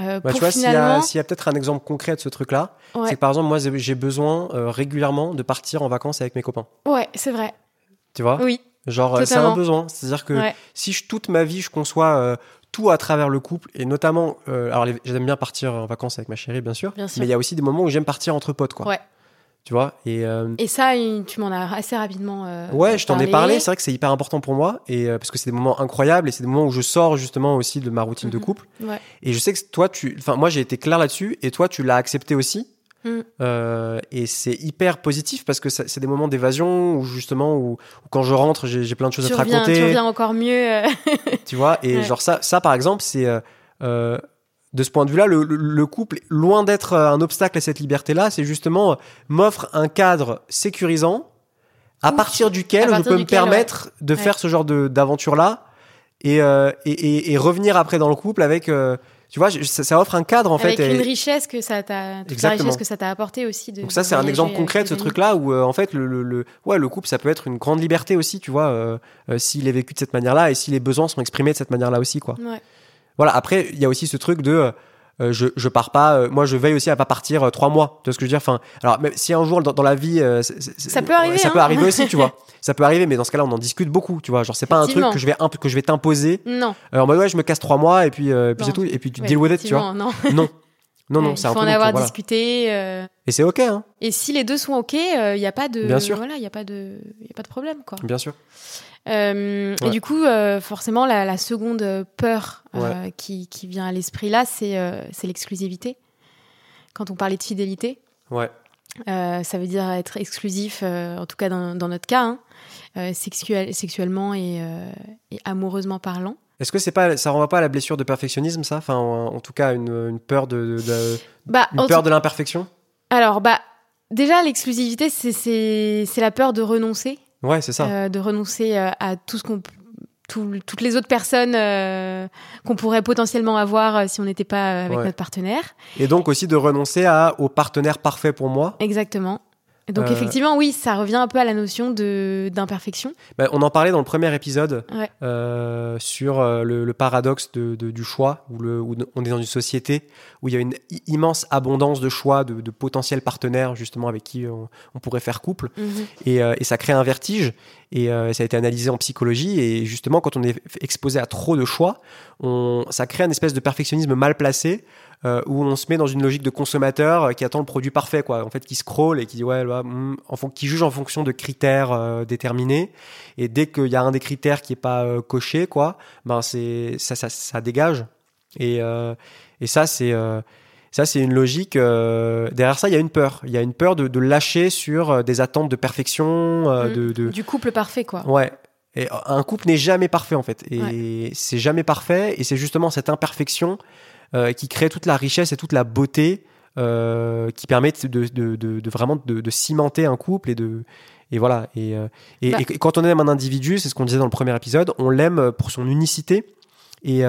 euh, Bah, pour tu vois, s'il y a, finalement, s'il y a peut-être un exemple concret de ce truc-là, Ouais. c'est que par exemple, moi, j'ai besoin euh, régulièrement de partir en vacances avec mes copains. ouais, c'est vrai, Tu vois? Oui, Genre, c'est un besoin. C'est-à-dire que ouais, si je, toute ma vie, je conçois tout à travers le couple, et notamment, euh, alors j'aime bien partir en vacances avec ma chérie, bien sûr, bien sûr. mais il y a aussi des moments où j'aime partir entre potes, quoi. Ouais. Tu vois Et euh, Et ça, tu m'en as assez rapidement. euh, ouais, je t'en ai parlé. C'est vrai que c'est hyper important pour moi, et euh, parce que c'est des moments incroyables, et c'est des moments où je sors justement aussi de ma routine de Mhm. couple. Ouais. Et je sais que toi, tu, enfin, moi, j'ai été clair là-dessus, et toi, tu l'as accepté aussi. Mm. Euh, et c'est hyper positif parce que c'est des moments d'évasion où justement où, où quand je rentre j'ai plein de choses Tu à te reviens, raconter tu reviens encore mieux. tu vois et Ouais. genre ça ça par exemple c'est de ce point de vue là le, le- le couple loin d'être euh, un obstacle à cette liberté là c'est justement euh, m'offre un cadre sécurisant à partir duquel À je partir peux me permettre de Ouais. faire ce genre de d'aventure là et, euh, et, et, et revenir après dans le couple avec euh, tu vois je- ça, ça offre un cadre en avec fait et- une richesse que ça t'a, toute la Exactement. richesse que ça t'a apporté aussi. De, donc ça c'est un exemple concret de ce amis. truc là où euh, en fait le, le, le- ouais le couple ça peut être une grande liberté aussi tu vois euh, euh, s'il est vécu de cette manière là et si les besoins sont exprimés de cette manière là aussi quoi Ouais. Voilà, après, il y a aussi ce truc de euh, euh, je, je pars pas, euh, moi je veille aussi à pas partir euh, trois mois. Tu vois ce que je veux dire? Enfin, Alors, même si un jour dans, dans la vie. euh, Ça peut arriver, Ça hein. peut arriver aussi, tu vois. Ça peut arriver, mais dans ce cas-là, on en discute beaucoup, tu vois. Genre, c'est pas un truc que je vais, imp- que je vais t'imposer. Non. Euh, en mode, ouais, je me casse trois mois et puis, euh, puis c'est tout. Et puis tu Ouais, deal with it, tu vois. Non. Non. Non, non, Ouais, c'est il un faut en avoir voilà. discuté. euh, Et c'est ok, hein, Et si les deux sont ok, il n'y a pas de. Bien sûr. Voilà, il y a pas de, y a pas de problème quoi. bien sûr. Euh, Ouais. Et du coup, euh, forcément, la, la seconde peur euh, qui, qui vient à l'esprit là, c'est l'exclusivité. Quand on parlait de fidélité, Ouais. ça veut dire être exclusif, en tout cas dans, dans notre cas, hein, sexuel, sexuellement et, et amoureusement parlant. Est-ce que c'est pas, ça renvoie pas à la blessure de perfectionnisme, ça? Enfin, en, en tout cas, une, une peur de, de- de- Bah, une peur de l'imperfection? Alors, bah, déjà, l'exclusivité, c'est la peur de renoncer. Ouais, c'est ça. euh, de renoncer euh, à tout ce qu'on tout- toutes les autres personnes euh, qu'on pourrait potentiellement avoir euh, si on n'était pas euh, avec Ouais. notre partenaire. Et donc aussi de renoncer à, au partenaire parfait pour moi. Exactement. Donc Euh. effectivement, oui, ça revient un peu à la notion de d'imperfection. Bah, on en parlait dans le premier épisode Ouais. euh, sur euh, le, le paradoxe de, de- du choix, où, le, où on est dans une société où il y a une immense abondance de choix, de, de potentiels partenaires justement avec qui on, on pourrait faire couple, Mhm. et, euh, et ça crée un vertige. Et ça a été analysé en psychologie, et justement quand on est exposé à trop de choix, on, ça crée une espèce de perfectionnisme mal placé, euh, où on se met dans une logique de consommateur euh, qui attend le produit parfait, quoi. En fait, qui scrolle et qui dit ouais, là, hmm, en qui juge en fonction de critères euh, déterminés. Et dès qu'il y a un des critères qui est pas euh, coché, quoi, ben c'est ça, ça, ça dégage. Et et ça c'est ça c'est une logique. euh, derrière ça, il y a une peur. Il y a une peur de, de lâcher sur euh, des attentes de perfection, euh, Mm. de, de Du couple parfait, quoi. Ouais. Et un couple n'est jamais parfait en fait. Et c'est jamais parfait. Et c'est justement cette imperfection euh, qui crée toute la richesse et toute la beauté euh, qui permettent de, de, de, de vraiment de, cimenter un couple et de et voilà. Et, euh, et, Bah. et quand on aime un individu, c'est ce qu'on disait dans le premier épisode, on l'aime pour son unicité. Et,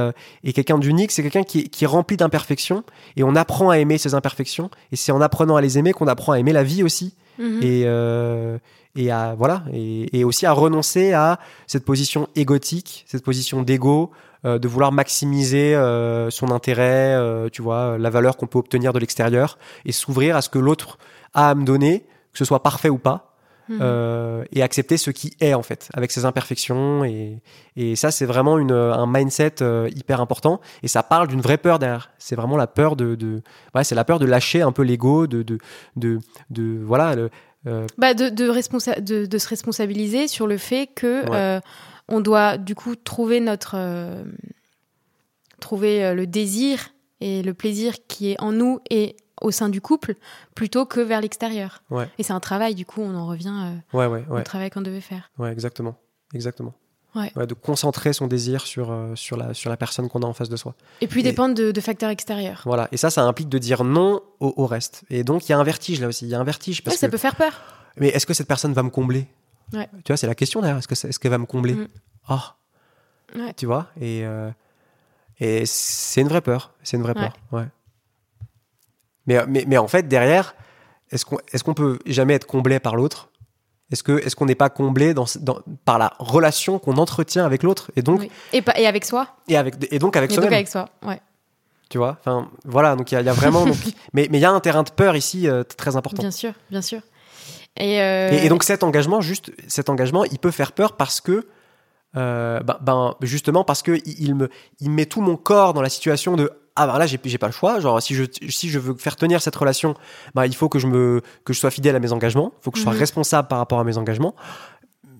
et quelqu'un d'unique, c'est quelqu'un qui, est- qui est rempli d'imperfections. Et on apprend à aimer ces imperfections. Et c'est en apprenant à les aimer qu'on apprend à aimer la vie aussi Mhm. et, euh, et à voilà et, et aussi à renoncer à cette position égotique, cette position d'ego, de vouloir maximiser euh, son intérêt, euh, tu vois, la valeur qu'on peut obtenir de l'extérieur et s'ouvrir à ce que l'autre a à me donner, que ce soit parfait ou pas. Mhm. euh, et accepter ce qui est en fait avec ses imperfections et, et ça c'est vraiment une, un mindset euh, hyper important et ça parle d'une vraie peur derrière c'est vraiment la peur de, de ouais, c'est la peur de lâcher un peu l'ego de, de, de, de voilà le, euh, Bah, de, de, responsa- de, de se responsabiliser sur le fait que Ouais. On doit du coup trouver notre euh, trouver euh, le désir et le plaisir qui est en nous et au sein du couple plutôt que vers l'extérieur. Ouais. Et c'est un travail du coup, on en revient euh, ouais ouais au travail qu'on devait faire. Ouais, exactement. Exactement. Ouais. de concentrer son désir sur, euh, sur, la, sur la personne qu'on a en face de soi. Et puis Et- dépendre de, de facteurs extérieurs. Voilà. Et ça, ça implique de dire non au, au reste. Et donc, il y a un vertige là aussi. Il y a un vertige. Parce ça que... peut faire peur. Mais est-ce que cette personne va me combler? Ouais. Tu vois, c'est la question derrière. Est-ce que est-ce qu'elle va me combler Mm. Ah, Ouais. Tu vois Et, euh, et c'est une vraie peur. C'est une vraie Ouais. peur. Ouais. Mais, mais, mais en fait, derrière, est-ce qu'on est qu'on peut jamais être comblé par l'autre? Est-ce que est-ce qu'on n'est pas comblé dans, dans- par la relation qu'on entretient avec l'autre? Et donc Oui. Et, avec soi. et avec et donc avec Et donc soi-même avec soi. Ouais. tu vois enfin voilà donc il y, a- il y a vraiment donc, mais mais il y a un terrain de peur ici euh, très important Bien sûr, bien sûr. Et, euh, et, et donc cet engagement juste cet engagement il peut faire peur parce que euh, ben, ben, justement parce que il, me il met tout mon corps dans la situation de ah ben là j'ai j'ai pas le choix. Genre si je si je veux faire tenir cette relation ben, il faut que je me que je sois fidèle à mes engagements. Il faut que je sois Mhm. responsable par rapport à mes engagements.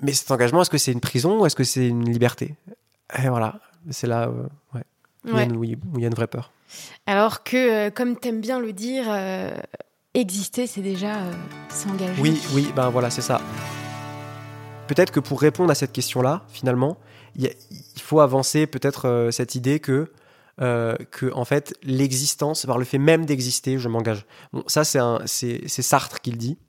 Mais cet engagement est-ce que c'est une prison ou est-ce que c'est une liberté? Et voilà. C'est là euh, ouais, où il y a ouais. une- où il y a une vraie peur. Alors que, comme t'aimes bien le dire, exister, c'est déjà euh, s'engager. Oui, oui, ben voilà, c'est ça. Peut-être que pour répondre à cette question-là, finalement, il faut avancer peut-être euh, cette idée que, euh, que en fait, l'existence, par le fait même d'exister, je m'engage. Bon, ça, c'est un- c'est c'est Sartre qui le dit.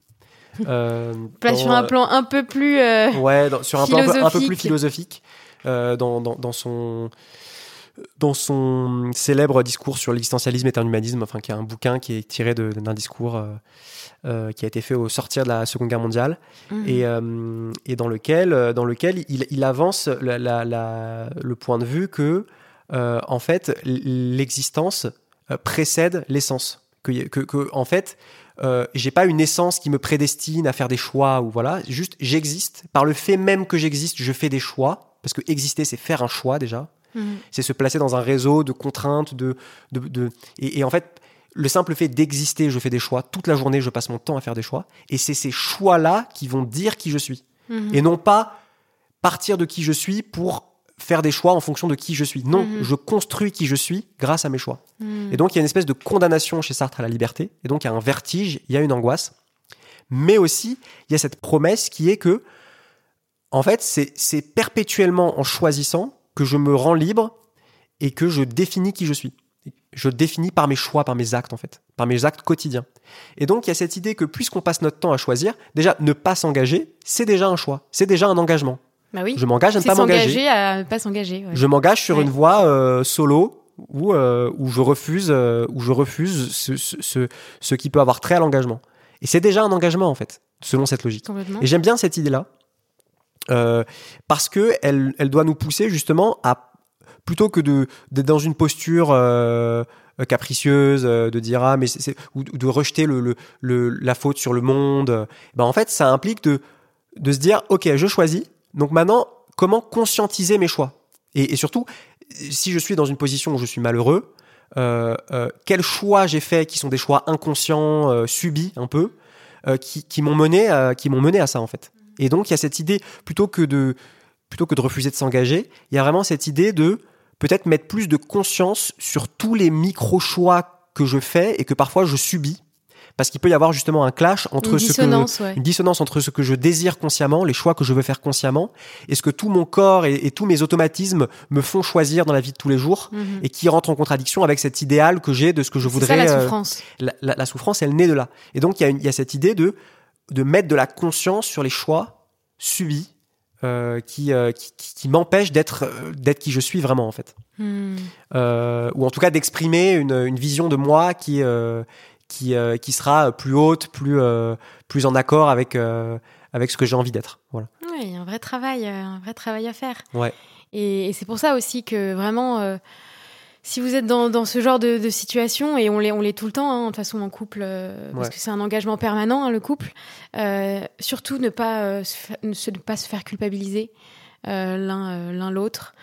Euh, dans, sur un plan un peu plus. euh, Ouais, dans- sur un plan un peu, un peu plus Philosophique. dans, dans son dans son célèbre discours sur l'existentialisme et un humanisme, enfin qui est un bouquin qui est tiré d'un discours euh, euh, qui a été fait au sortir de la Seconde Guerre mondiale. Et, euh, et dans lequel dans lequel il, il avance la- la- la- le point de vue que en fait l'existence précède l'essence. Que, que, que, en fait euh, j'ai pas une essence qui me prédestine à faire des choix ou voilà. Juste j'existe. Par le fait même que j'existe je fais des choix. Parce que exister c'est faire un choix déjà Mhm. c'est se placer dans un réseau de contraintes de, de, de- et, et en fait le simple fait d'exister je fais des choix toute la journée je passe mon temps à faire des choix et c'est ces choix là qui vont dire qui je suis Mhm. et non pas partir de qui je suis pour faire des choix en fonction de qui je suis non Mhm. je construis qui je suis grâce à mes choix et donc, il y a une espèce de condamnation chez Sartre à la liberté. Et donc, il y a un vertige, il y a une angoisse. Mais aussi, il y a cette promesse qui est que, en fait, c'est c'est perpétuellement en choisissant que je me rends libre et que je définis qui je suis. Je définis par mes choix, par mes actes, en fait, par mes actes quotidiens. Et donc, il y a cette idée que puisqu'on passe notre temps à choisir, déjà, ne pas s'engager, c'est déjà un choix, c'est déjà un engagement. Bah oui. Je m'engage à ne pas m'engager. s'engager à ne pas s'engager. ouais. Je m'engage sur Ouais. une voie euh, solo où, euh, où je refuse, euh, où je refuse ce, ce, ce- ce qui peut avoir trait à l'engagement. Et c'est déjà un engagement, en fait, selon cette logique. Et j'aime bien cette idée-là, euh, parce que elle, elle doit nous pousser justement à, plutôt que d'être dans une posture euh, capricieuse, euh, de dire ah mais c'est ou de rejeter la faute sur le monde, ben en fait ça implique de de se dire ok je choisis, donc maintenant comment conscientiser mes choix? Et, surtout si je suis dans une position où je suis malheureux quels choix j'ai fait qui sont des choix inconscients, subis un peu, qui, m'ont mené, qui m'ont mené à ça en fait? Et donc il y a cette idée plutôt que de plutôt que de refuser de s'engager, il y a vraiment cette idée de peut-être mettre plus de conscience sur tous les micro choix que je fais et que parfois je subis parce qu'il peut y avoir justement un clash entre Une ce que dissonance, ouais. une dissonance entre ce que je désire consciemment, les choix que je veux faire consciemment, et ce que tout mon corps et, et tous mes automatismes me font choisir dans la vie de tous les jours, Mhm. et qui rentre en contradiction avec cet idéal que j'ai de ce que je voudrais. ça la euh, souffrance. la, la- la souffrance, elle naît de là. Et donc y, il y a cette idée de de mettre de la conscience sur les choix subis euh, qui, euh, qui, qui- qui m'empêchent d'être euh, d'être qui je suis vraiment en fait, Hmm. Euh, ou en tout cas d'exprimer une, une vision de moi qui qui, qui sera plus haute, plus plus en accord avec avec ce que j'ai envie d'être. Voilà. Ouais, il y a un vrai travail, un vrai travail à faire. Ouais. Et, et c'est pour ça aussi que vraiment, si vous êtes dans, dans ce genre de, de situation, et on l'est, on l'est tout le temps, hein, de toute façon en couple, euh, parce que c'est un engagement permanent, hein, le couple, euh, surtout ne pas, euh, se, fa- ne pas se faire culpabiliser l'un, l'un l'autre.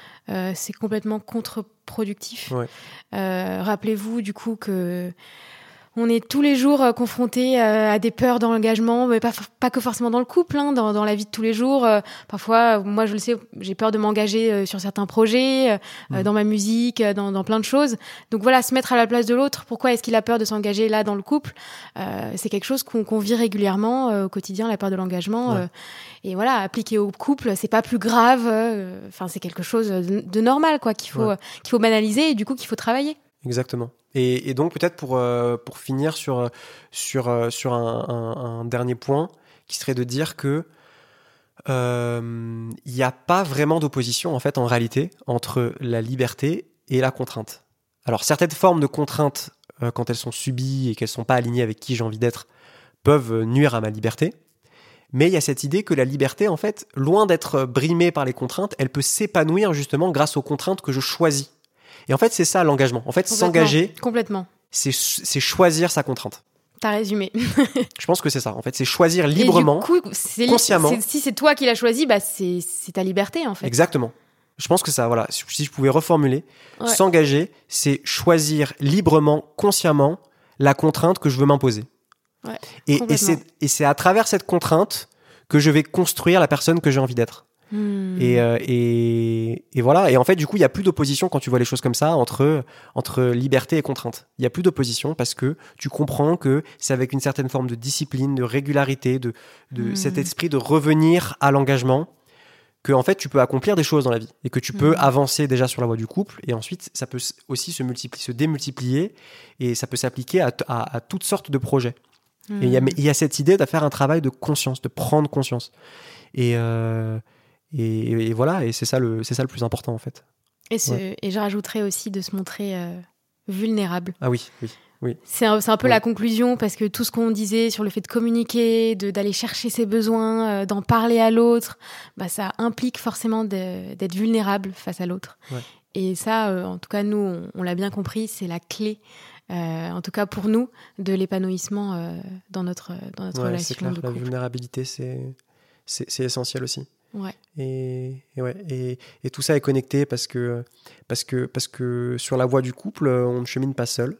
C'est complètement contre-productif. Ouais. Rappelez-vous du coup que on est tous les jours euh, confrontés euh, à des peurs dans l'engagement, mais pas, pas que forcément dans le couple, hein, dans, dans la vie de tous les jours. Euh, parfois, moi je le sais, j'ai peur de m'engager sur certains projets, Mhm. dans ma musique, dans, dans plein de choses. Donc voilà, se mettre à la place de l'autre. Pourquoi est-ce qu'il a peur de s'engager là dans le couple? Euh, C'est quelque chose qu'on qu'on vit régulièrement euh, au quotidien, la peur de l'engagement. Ouais. euh, et voilà, appliqué au couple, c'est pas plus grave. Enfin, c'est quelque chose de, de normal, quoi, qu'il faut, Ouais. qu'il faut banaliser et du coup qu'il faut travailler. Exactement. Et, donc peut-être pour, euh, finir sur, euh, euh, un, dernier point, qui serait de dire que il n'y a pas vraiment d'opposition en fait en réalité entre la liberté et la contrainte. Alors certaines formes de contraintes, quand elles sont subies et qu'elles sont pas alignées avec qui j'ai envie d'être, peuvent nuire à ma liberté. Mais il y a cette idée que la liberté, en fait, loin d'être brimée par les contraintes, elle peut s'épanouir justement grâce aux contraintes que je choisis. Et en fait, c'est ça l'engagement. En fait, s'engager, Complètement. c'est choisir sa contrainte. T'as résumé. Je pense que c'est ça. En fait, c'est choisir librement. coup, consciemment. Si c'est toi qui l'as choisi, bah c'est ta liberté en fait. Exactement. Je pense que ça, voilà, si je pouvais reformuler, Ouais. s'engager, c'est choisir librement, consciemment, la contrainte que je veux m'imposer. Ouais, et c'est à travers cette contrainte que je vais construire la personne que j'ai envie d'être. Hmm. Et, euh, et, et voilà. Et en fait, du coup, il n'y a plus d'opposition quand tu vois les choses comme ça entre, entre liberté et contrainte. Il n'y a plus d'opposition parce que tu comprends que c'est avec une certaine forme de discipline, de régularité, de, de Mhm. cet esprit de revenir à l'engagement que en fait tu peux accomplir des choses dans la vie et que tu peux Mhm. avancer déjà sur la voie du couple et ensuite ça peut aussi se multiplier, se démultiplier et ça peut s'appliquer à, à- à toutes sortes de projets. Hmm. Et il y y, a cette idée de faire un travail de conscience, de prendre conscience. Et, euh, et, et voilà, et c'est ça, le, ça le plus important en fait. Et, ce- et je rajouterais aussi de se montrer euh, vulnérable. Ah oui, oui. C'est un, c'est un peu Ouais. la conclusion parce que tout ce qu'on disait sur le fait de communiquer, de d'aller chercher ses besoins, euh, d'en parler à l'autre, bah ça implique forcément d'être vulnérable face à l'autre. Ouais. Et ça, euh, en tout cas nous, on, on l'a bien compris, c'est la clé. euh, en tout cas pour nous, de l'épanouissement dans notre, dans notre Ouais, relation clair, de la vulnérabilité, c'est essentiel aussi. Ouais. Et, et ouais, et, et tout ça est connecté parce que, parce, que, parce que sur la voie du couple, on ne chemine pas seul.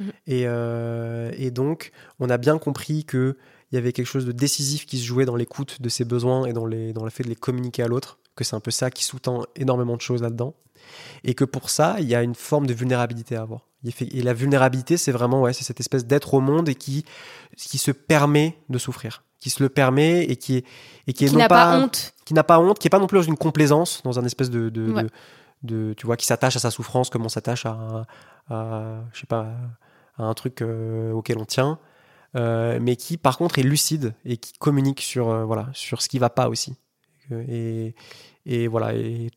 Mhm. Et, euh, et donc, on a bien compris qu'il y avait quelque chose de décisif qui se jouait dans l'écoute de ses besoins et dans, les, dans le fait de les communiquer à l'autre, que c'est un peu ça qui sous-tend énormément de choses là-dedans. Et que pour ça, il y a une forme de vulnérabilité à avoir. Et la vulnérabilité, c'est vraiment ouais, c'est cette espèce d'être au monde et qui, qui se permet de souffrir, qui se le permet et qui est, et qui est Qui non n'a pas honte. qui n'a pas honte, qui est pas non plus dans une complaisance, dans un espèce de, de, Ouais. de, de- tu vois, qui s'attache à sa souffrance comme on s'attache à, à, je sais pas, à un truc euh, auquel on tient, euh, mais qui par contre est lucide et qui communique sur, euh, voilà, sur ce qui va pas aussi. Et, et voilà, et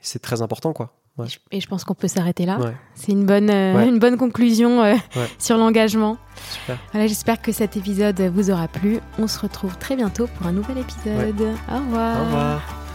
c'est très important quoi. Ouais. Et je pense qu'on peut s'arrêter là. Ouais, C'est une bonne, euh, Ouais. une bonne conclusion euh, sur l'engagement. super. Voilà, j'espère que cet épisode vous aura plu. On se retrouve très bientôt pour un nouvel épisode. Au revoir. Au revoir.